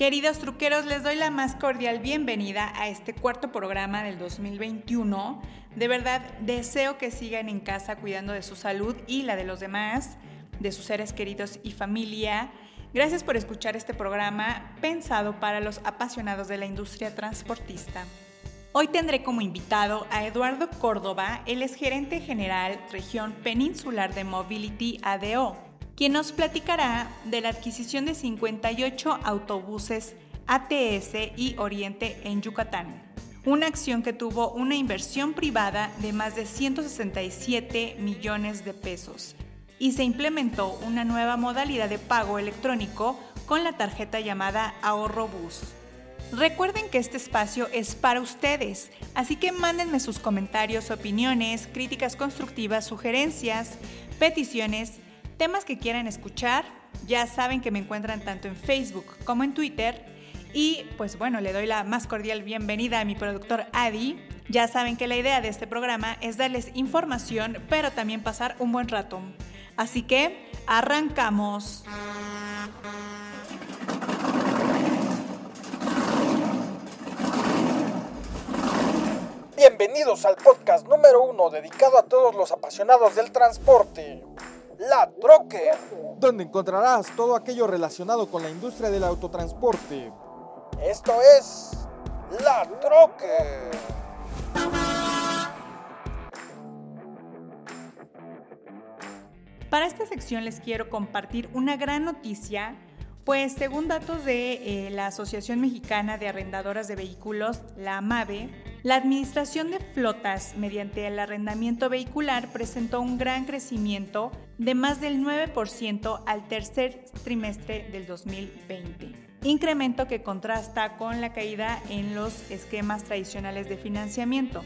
Queridos truqueros, les doy la más cordial bienvenida a este cuarto programa del 2021. De verdad, deseo que sigan en casa cuidando de su salud y la de los demás, de sus seres queridos y familia. Gracias por escuchar este programa pensado para los apasionados de la industria transportista. Hoy tendré como invitado a Eduardo Córdoba, el es gerente general región peninsular de Mobility ADO quien nos platicará de la adquisición de 58 autobuses ATS y Oriente en Yucatán. Una acción que tuvo una inversión privada de más de 167 millones de pesos y se implementó una nueva modalidad de pago electrónico con la tarjeta llamada Ahorro Bus. Recuerden que este espacio es para ustedes, así que mándenme sus comentarios, opiniones, críticas constructivas, sugerencias, peticiones temas que quieran escuchar, ya saben que me encuentran tanto en Facebook como en Twitter. Y pues bueno, le doy la más cordial bienvenida a mi productor Adi. Ya saben que la idea de este programa es darles información, pero también pasar un buen rato. Así que, arrancamos. Bienvenidos al podcast número uno dedicado a todos los apasionados del transporte. La Troque, donde encontrarás todo aquello relacionado con la industria del autotransporte. Esto es La Troque. Para esta sección les quiero compartir una gran noticia pues según datos de eh, la Asociación Mexicana de Arrendadoras de Vehículos, la AMAVE, la Administración de Flotas mediante el arrendamiento vehicular presentó un gran crecimiento de más del 9% al tercer trimestre del 2020, incremento que contrasta con la caída en los esquemas tradicionales de financiamiento.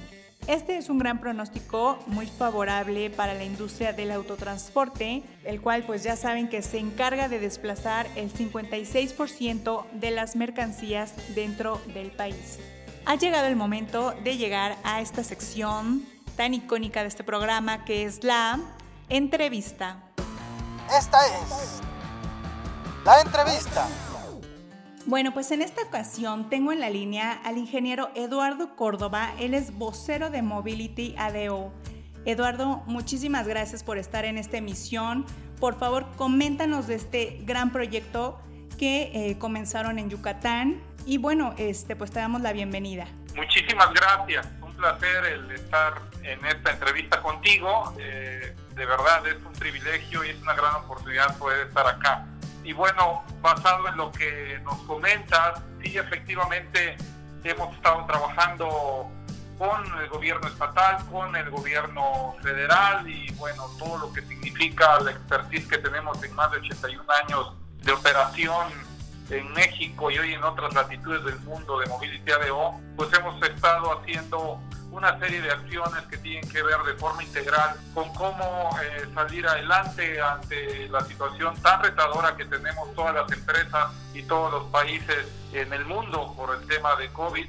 Este es un gran pronóstico muy favorable para la industria del autotransporte, el cual pues ya saben que se encarga de desplazar el 56% de las mercancías dentro del país. Ha llegado el momento de llegar a esta sección tan icónica de este programa que es la entrevista. Esta es la entrevista. Bueno, pues en esta ocasión tengo en la línea al ingeniero Eduardo Córdoba, él es vocero de Mobility ADO. Eduardo, muchísimas gracias por estar en esta emisión. Por favor, coméntanos de este gran proyecto que eh, comenzaron en Yucatán y bueno, este, pues te damos la bienvenida. Muchísimas gracias, un placer el estar en esta entrevista contigo. Eh, de verdad es un privilegio y es una gran oportunidad poder estar acá. Y bueno, basado en lo que nos comentas, sí, efectivamente hemos estado trabajando con el gobierno estatal, con el gobierno federal y bueno, todo lo que significa la expertise que tenemos en más de 81 años de operación en México y hoy en otras latitudes del mundo de Mobility ADO, pues hemos estado haciendo una serie de acciones que tienen que ver de forma integral con cómo eh, salir adelante ante la situación tan retadora que tenemos todas las empresas y todos los países en el mundo por el tema de COVID.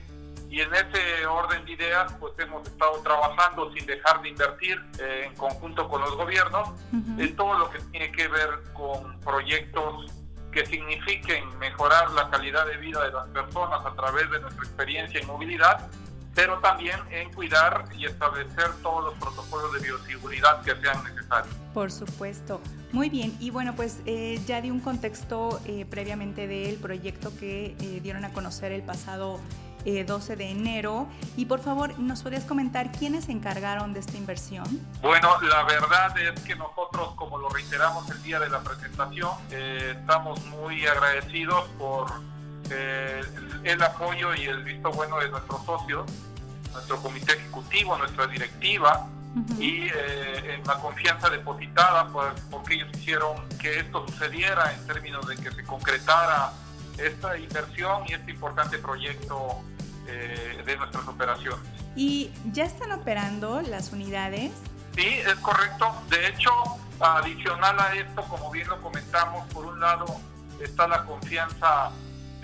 Y en ese orden de ideas, pues hemos estado trabajando sin dejar de invertir eh, en conjunto con los gobiernos en todo lo que tiene que ver con proyectos que signifiquen mejorar la calidad de vida de las personas a través de nuestra experiencia en movilidad pero también en cuidar y establecer todos los protocolos de bioseguridad que sean necesarios. Por supuesto. Muy bien, y bueno, pues eh, ya di un contexto eh, previamente del proyecto que eh, dieron a conocer el pasado 12 de enero. Y por favor, ¿nos podrías comentar quiénes se encargaron de esta inversión? Bueno, la verdad es que nosotros, como lo reiteramos el día de la presentación, estamos muy agradecidos por el apoyo y el visto bueno de nuestros socios, nuestro comité ejecutivo, nuestra directiva y eh, en la confianza depositada por, porque ellos hicieron que esto sucediera en términos de que se concretara esta inversión y este importante proyecto eh, de nuestras operaciones. ¿Y ya están operando las unidades? Sí, es correcto. De hecho, adicional a esto, como bien lo comentamos, por un lado está la confianza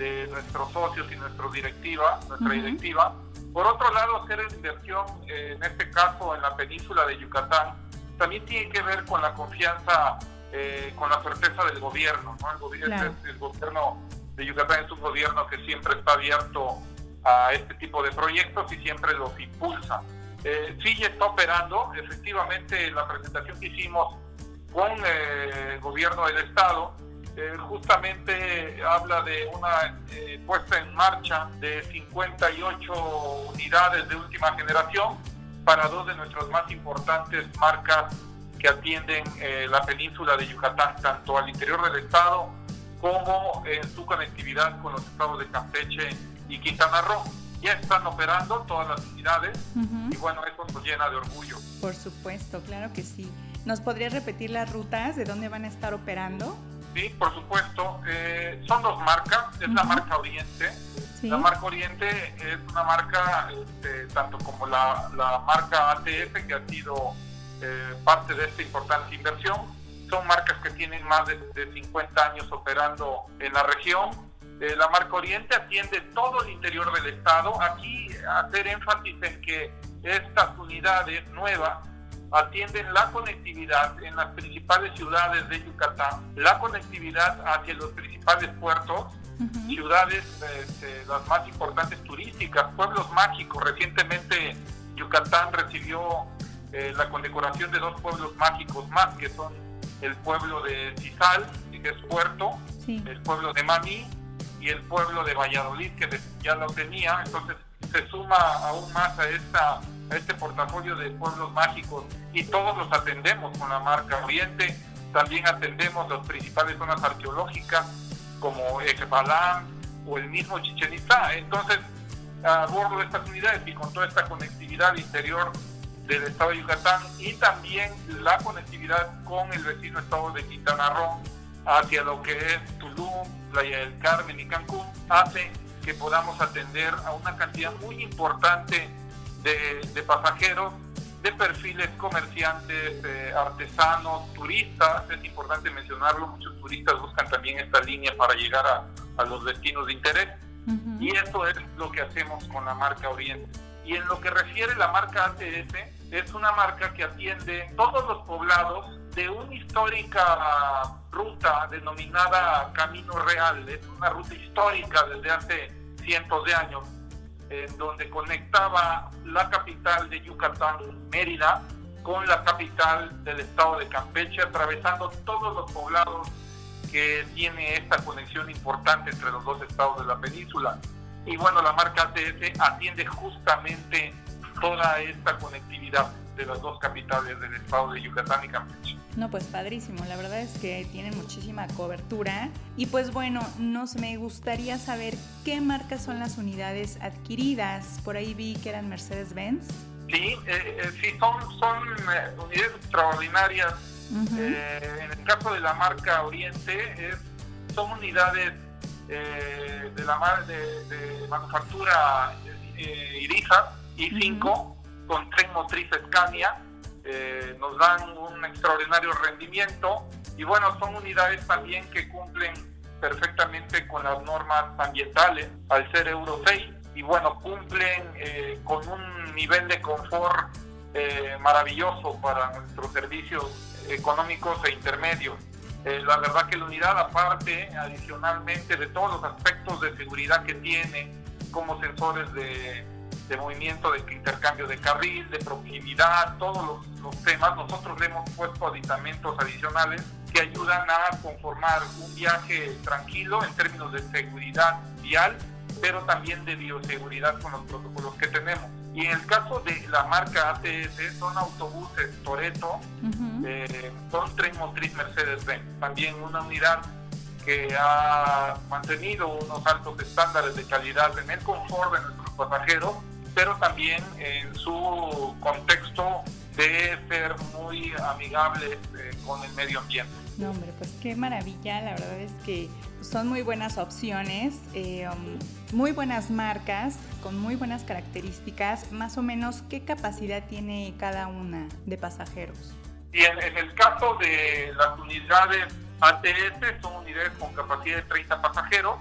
de nuestros socios y nuestra directiva, nuestra directiva. Por otro lado, hacer inversión, eh, en este caso en la península de Yucatán, también tiene que ver con la confianza, eh, con la certeza del gobierno. ¿no? El, gobierno, el gobierno de Yucatán es un gobierno que siempre está abierto a este tipo de proyectos y siempre los impulsa. Eh, sí está operando, efectivamente la presentación que hicimos con eh, el gobierno del Estado eh, justamente habla de una eh, puesta en marcha de 58 unidades de última generación para dos de nuestras más importantes marcas que atienden la península de Yucatán, tanto al interior del estado como en su conectividad con los estados de Campeche y Quintana Roo. Ya están operando todas las unidades y bueno, eso nos llena de orgullo. Por supuesto, claro que sí. ¿Nos podrías repetir las rutas de dónde van a estar operando? Sí, por supuesto. Eh, son dos marcas. Es la marca Oriente. La marca Oriente es una marca, este, tanto como la, marca ATF, que ha sido eh, parte de esta importante inversión. Son marcas que tienen más de, 50 años operando en la región. Eh, la marca Oriente atiende todo el interior del estado. Aquí hacer énfasis en que estas unidades nuevas atienden la conectividad en las principales ciudades de Yucatán, la conectividad hacia los principales puertos, ciudades este, las más importantes turísticas, pueblos mágicos. Recientemente Yucatán recibió eh, la condecoración de dos pueblos mágicos más, que son el pueblo de Tizal, que es puerto, el pueblo de Mami y el pueblo de Valladolid, que ya lo tenía. Entonces se suma aún más a esta este portafolio de pueblos mágicos y todos los atendemos con la marca Oriente. También atendemos las principales zonas arqueológicas como Ejbalán o el mismo Chichen Itza. Entonces, a bordo de estas unidades y con toda esta conectividad interior del estado de Yucatán y también la conectividad con el vecino estado de Quintana Roo hacia lo que es Tulum, Playa del Carmen y Cancún, hace que podamos atender a una cantidad muy importante de, pasajeros de perfiles comerciantes, eh, artesanos, turistas, es importante mencionarlo, muchos turistas buscan también esta línea para llegar a, los destinos de interés. Y eso es lo que hacemos con la marca Oriente. Y en lo que refiere la marca ATS, es una marca que atiende todos los poblados de una histórica ruta denominada Camino Real, es una ruta histórica desde hace cientos de años en donde conectaba la capital de Yucatán, Mérida, con la capital del estado de Campeche, atravesando todos los poblados que tiene esta conexión importante entre los dos estados de la península. Y bueno, la marca ATS atiende justamente toda esta conectividad de las dos capitales del estado de Yucatán y Campeche. No, pues padrísimo, la verdad es que tienen muchísima cobertura. Y pues bueno, nos me gustaría saber qué marcas son las unidades adquiridas. Por ahí vi que eran Mercedes-Benz. Sí, eh, eh, sí, son, son eh, unidades extraordinarias. en el caso de la marca Oriente, son unidades de la de, de manufactura Iriza I5 con tren motriz Scania eh, nos dan un extraordinario rendimiento y bueno, son unidades también que cumplen perfectamente con las normas ambientales al ser Euro 6 y bueno, cumplen eh, con un nivel de confort eh, maravilloso para nuestros servicios económicos e intermedios. la verdad que la unidad aparte, adicionalmente de todos los aspectos de seguridad que tiene, como sensores de de movimiento, de intercambio de carril, de proximidad, todos los, temas, nosotros le hemos puesto aditamentos adicionales que ayudan a conformar un viaje tranquilo en términos de seguridad vial, pero también de bioseguridad con los protocolos que tenemos. Y en el caso de la marca ATS, son autobuses Toreto, eh, son tren motriz Mercedes-Benz, también una unidad que ha mantenido unos altos estándares de calidad en el confort de nuestros pasajeros pero también en su contexto de ser muy amigable eh, con el medio ambiente. No, hombre, pues qué maravilla, la verdad es que son muy buenas opciones, eh, um, muy buenas marcas, con muy buenas características, más o menos, ¿qué capacidad tiene cada una de pasajeros? Y en, el caso de las unidades ATS son unidades con capacidad de 30 pasajeros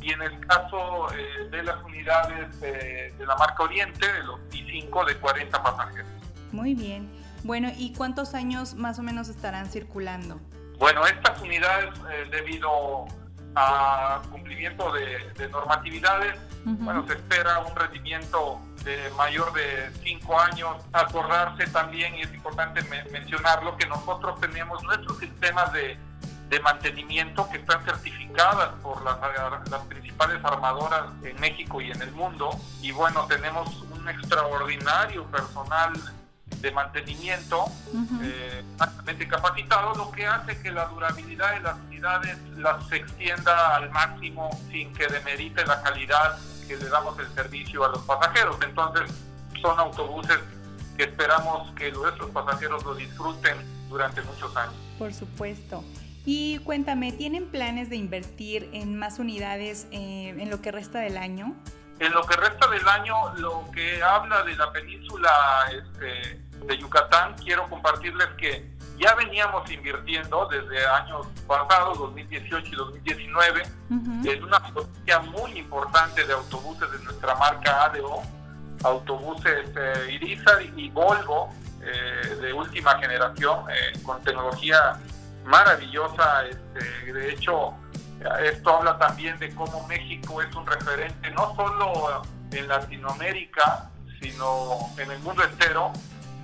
y en el caso eh, de las unidades de la marca Oriente, de los I5 de 40 pasajeros. Muy bien. Bueno, ¿y cuántos años más o menos estarán circulando? Bueno, estas unidades, eh, debido a cumplimiento de, normatividades. Bueno, se espera un rendimiento de mayor de cinco años. Acordarse también, y es importante mencionarlo, que nosotros tenemos nuestros sistemas de, de mantenimiento que están certificadas por las, las, principales armadoras en México y en el mundo. Y bueno, tenemos un extraordinario personal de mantenimiento eh, altamente capacitado, lo que hace que la durabilidad de las unidades las extienda al máximo sin que demerite la calidad que le damos el servicio a los pasajeros. Entonces, son autobuses que esperamos que nuestros pasajeros lo disfruten durante muchos años. Por supuesto. Y cuéntame, ¿tienen planes de invertir en más unidades eh, en lo que resta del año? En lo que resta del año, lo que habla de la península este, de Yucatán, quiero compartirles que ya veníamos invirtiendo desde años pasados, 2018 y 2019, en una flotilla muy importante de autobuses de nuestra marca ADO, autobuses eh, Irizar y Volvo eh, de última generación, eh, con tecnología maravillosa. Este, de hecho, esto habla también de cómo México es un referente no solo en Latinoamérica, sino en el mundo entero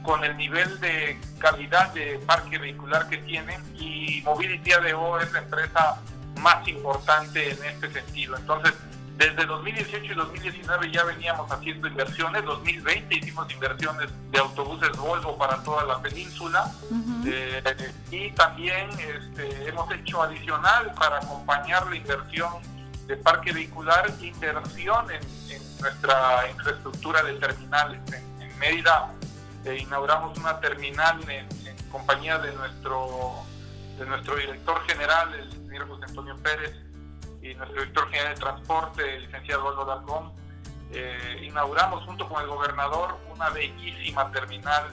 con el nivel de calidad de parque vehicular que tienen y Mobility ADO es la empresa más importante en este sentido. Entonces, desde 2018 y 2019 ya veníamos haciendo inversiones, 2020 hicimos inversiones de autobuses Volvo para toda la península. Eh, y también este, hemos hecho adicional para acompañar la inversión de parque vehicular, inversión en, nuestra infraestructura de terminales. En, en Mérida eh, inauguramos una terminal en, compañía de nuestro, de nuestro director general, el señor José Antonio Pérez, y nuestro director general de transporte, el licenciado Aldo Dargón. Eh, inauguramos junto con el gobernador una bellísima terminal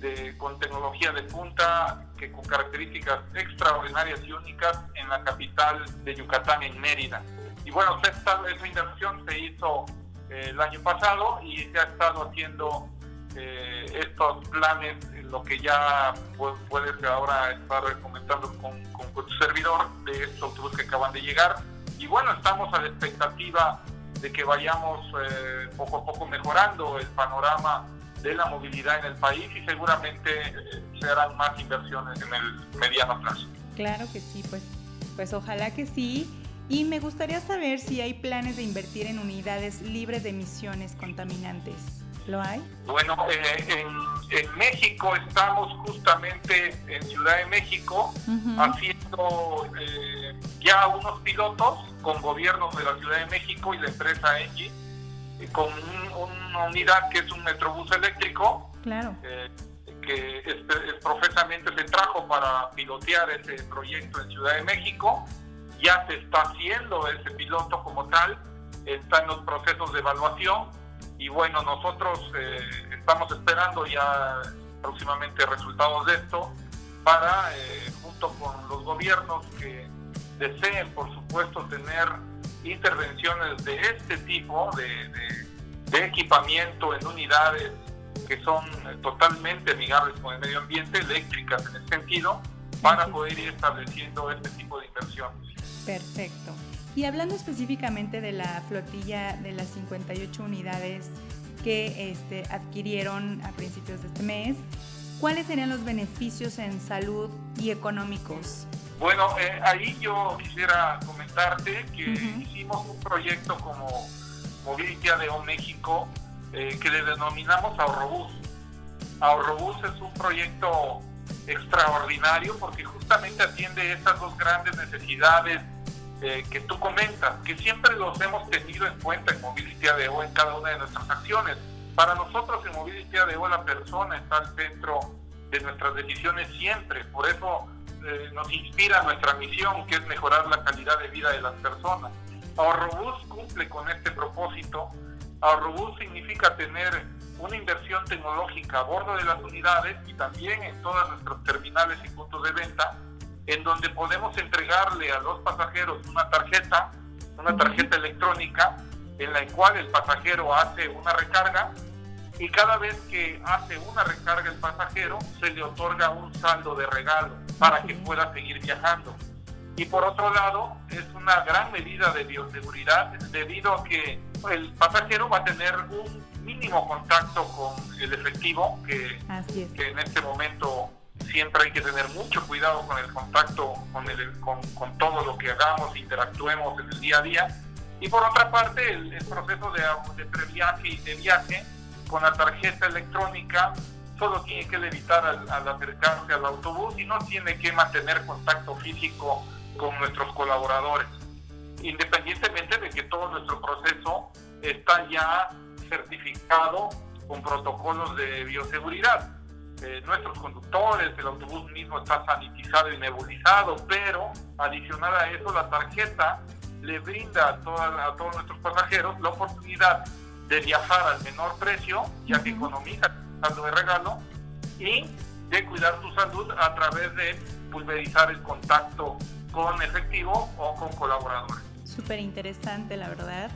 de, con tecnología de punta que con características extraordinarias y únicas en la capital de Yucatán, en Mérida. Y bueno, esta, esa inversión se hizo eh, el año pasado y se ha estado haciendo eh, estos planes, lo que ya puedes ahora estar comentando con, con, tu servidor de estos autobuses que acaban de llegar. Y bueno, estamos a la expectativa de que vayamos eh, poco a poco mejorando el panorama de la movilidad en el país y seguramente eh, se harán más inversiones en el mediano plazo. Claro que sí, pues, pues ojalá que sí. Y me gustaría saber si hay planes de invertir en unidades libres de emisiones contaminantes. ¿Lo hay? Bueno, eh, en, México estamos justamente en Ciudad de México haciendo eh, ya unos pilotos con gobiernos de la Ciudad de México y la empresa Engie, eh, con una unidad que es un metrobús eléctrico. Claro. que profesamente se trajo para pilotear ese proyecto en Ciudad de México. Ya se está haciendo ese piloto como tal, está en los procesos de evaluación y bueno, nosotros eh, estamos esperando ya próximamente resultados de esto para, eh, junto con los gobiernos que deseen, por supuesto, tener intervenciones de este tipo, de, equipamiento en unidades que son totalmente amigables con el medio ambiente, eléctricas en ese sentido, para poder ir estableciendo este tipo de inversiones. Perfecto. Y hablando específicamente de la flotilla de las 58 unidades que este, adquirieron a principios de este mes, ¿cuáles serían los beneficios en salud y económicos? Bueno, eh, ahí yo quisiera comentarte que hicimos un proyecto como Movility ADO México eh, que le denominamos Ahorrobús. Ahorrobús es un proyecto extraordinario porque justamente atiende esas dos grandes necesidades eh, que tú comentas, que siempre los hemos tenido en cuenta en Movility ADO en cada una de nuestras acciones. Para nosotros en Movility ADO la persona está al centro de nuestras decisiones siempre, por eso eh, nos inspira nuestra misión, que es mejorar la calidad de vida de las personas. Ahorrobús cumple con este propósito. Ahorrobús significa tener una inversión tecnológica a bordo de las unidades y también en todos nuestros terminales y puntos de venta en donde podemos entregarle a los pasajeros una tarjeta, una tarjeta electrónica, en la cual el pasajero hace una recarga y cada vez que hace una recarga el pasajero se le otorga un saldo de regalo para que pueda seguir viajando. y por otro lado es una gran medida de bioseguridad debido a que el pasajero va a tener un mínimo contacto con el efectivo, que, que en este momento siempre hay que tener mucho cuidado con el contacto, con, el, con, con, todo lo que hagamos, interactuemos en el día a día. Y por otra parte, el, proceso de, de previaje y de viaje con la tarjeta electrónica solo tiene que evitar al, al, acercarse al autobús y no tiene que mantener contacto físico con nuestros colaboradores, independientemente de que todo nuestro proceso está ya certificado con protocolos de bioseguridad. Eh, nuestros conductores, el autobús mismo está sanitizado y nebulizado, pero adicional a eso la tarjeta le brinda a, a todos nuestros pasajeros la oportunidad de viajar al menor precio, ya que economiza el saldo de regalo, y de cuidar su salud a través de pulverizar el contacto con efectivo o con colaboradores. Súper interesante, la verdad.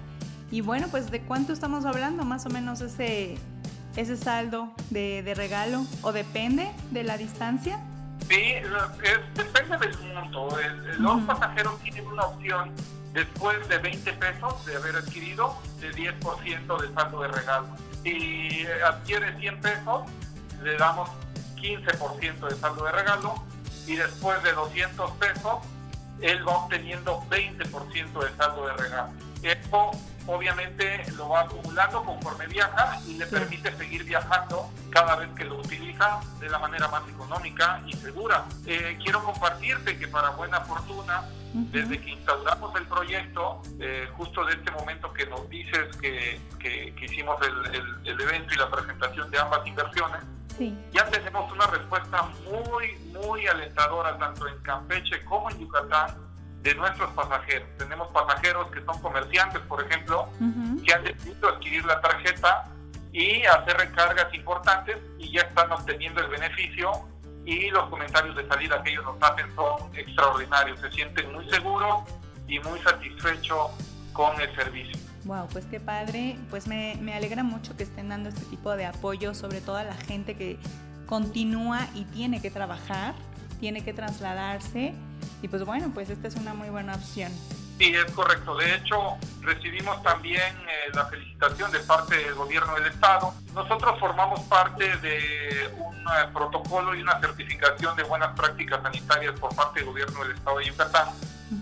Y bueno, pues ¿de cuánto estamos hablando? Más o menos ese, ese saldo de, de regalo o depende de la distancia. Sí, depende del monto. los pasajeros tienen una opción después de 20 pesos de haber adquirido de 10% de saldo de regalo. Si adquiere 100 pesos, le damos 15% de saldo de regalo y después de 200 pesos, él va obteniendo 20% de saldo de regalo. Esto obviamente lo va acumulando conforme viaja y le permite seguir viajando cada vez que lo utiliza de la manera más económica y segura. Eh, quiero compartirte que para buena fortuna, desde que instauramos el proyecto, eh, justo de este momento que nos dices que, que, hicimos el, el, evento y la presentación de ambas inversiones, ya tenemos una respuesta muy, muy alentadora tanto en Campeche como en Yucatán de nuestros pasajeros. Tenemos pasajeros que son comerciantes, por ejemplo, que han decidido adquirir la tarjeta y hacer recargas importantes y ya están obteniendo el beneficio y los comentarios de salida que ellos nos hacen son extraordinarios. Se sienten muy seguros y muy satisfechos con el servicio. Wow, pues qué padre. Pues me, me alegra mucho que estén dando este tipo de apoyo, sobre todo a la gente que continúa y tiene que trabajar, tiene que trasladarse y pues bueno, pues esta es una muy buena opción. Sí, es correcto. De hecho, recibimos también eh, la felicitación de parte del gobierno del estado. Nosotros formamos parte de un eh, protocolo y una certificación de buenas prácticas sanitarias por parte del gobierno del estado de Yucatán.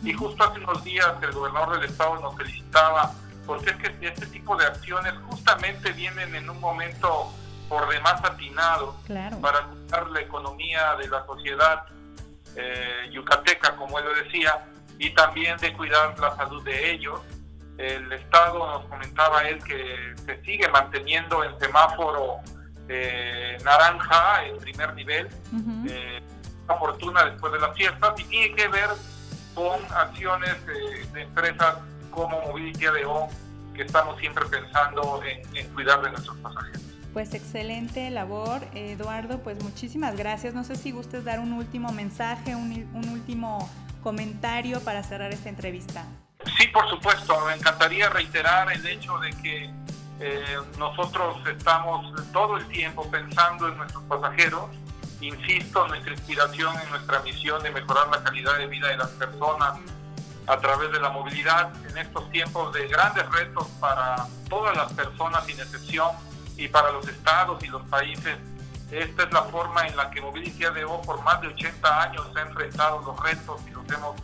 Y justo hace unos días el gobernador del estado nos felicitaba porque es que este tipo de acciones justamente vienen en un momento por demás atinado para cuidar la economía de la sociedad eh, yucateca, como él lo decía, y también de cuidar la salud de ellos. El Estado nos comentaba él que se sigue manteniendo en semáforo eh, naranja en primer nivel, eh, una fortuna después de las fiestas, y tiene que ver con acciones de empresas como Mobility ADO, que estamos siempre pensando en cuidar de nuestros pasajeros. Pues excelente labor, Eduardo. Pues muchísimas gracias. No sé si gustes dar un último mensaje, un, último comentario para cerrar esta entrevista. Sí, por supuesto. Me encantaría reiterar el hecho de que eh, nosotros estamos todo el tiempo pensando en nuestros pasajeros. Insisto, nuestra inspiración en nuestra misión de mejorar la calidad de vida de las personas a través de la movilidad en estos tiempos de grandes retos para todas las personas sin excepción y para los estados y los países. Esta es la forma en la que Movility ADO por más de 80 años ha enfrentado los retos y los hemos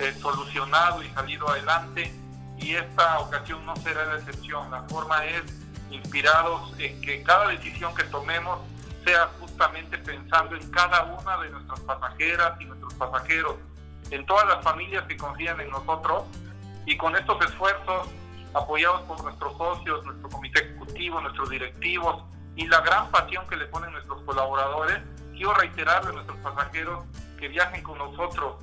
eh, solucionado y salido adelante y esta ocasión no será la excepción. La forma es inspirados en que cada decisión que tomemos sea justamente pensando en cada una de nuestras pasajeras y nuestros pasajeros, en todas las familias que confían en nosotros y con estos esfuerzos apoyados por nuestros socios, nuestro comité ejecutivo, nuestros directivos y la gran pasión que le ponen nuestros colaboradores, quiero reiterarle a nuestros pasajeros que viajen con nosotros,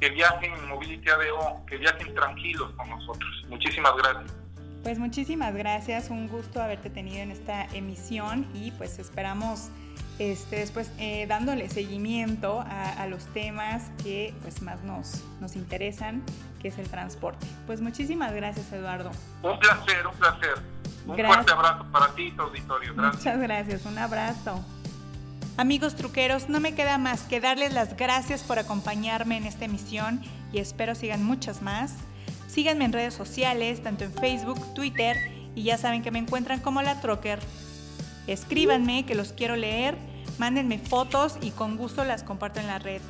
que viajen en Mobility ADO, que viajen tranquilos con nosotros. Muchísimas gracias. Pues muchísimas gracias, un gusto haberte tenido en esta emisión y pues esperamos este, después eh, dándole seguimiento a, los temas que pues más nos, nos interesan, que es el transporte. Pues muchísimas gracias Eduardo. Un placer, un placer. Un fuerte abrazo para ti y tu auditorio. Muchas gracias, un abrazo. Amigos truqueros, no me queda más que darles las gracias por acompañarme en esta emisión y espero sigan muchas más. Síganme en redes sociales, tanto en Facebook, Twitter y ya saben que me encuentran como la Trocker. Escríbanme que los quiero leer, mándenme fotos y con gusto las comparto en la red.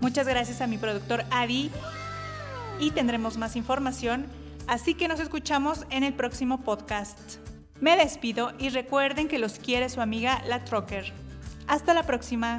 Muchas gracias a mi productor Adi y tendremos más información, así que nos escuchamos en el próximo podcast. Me despido y recuerden que los quiere su amiga la Trocker. Hasta la próxima.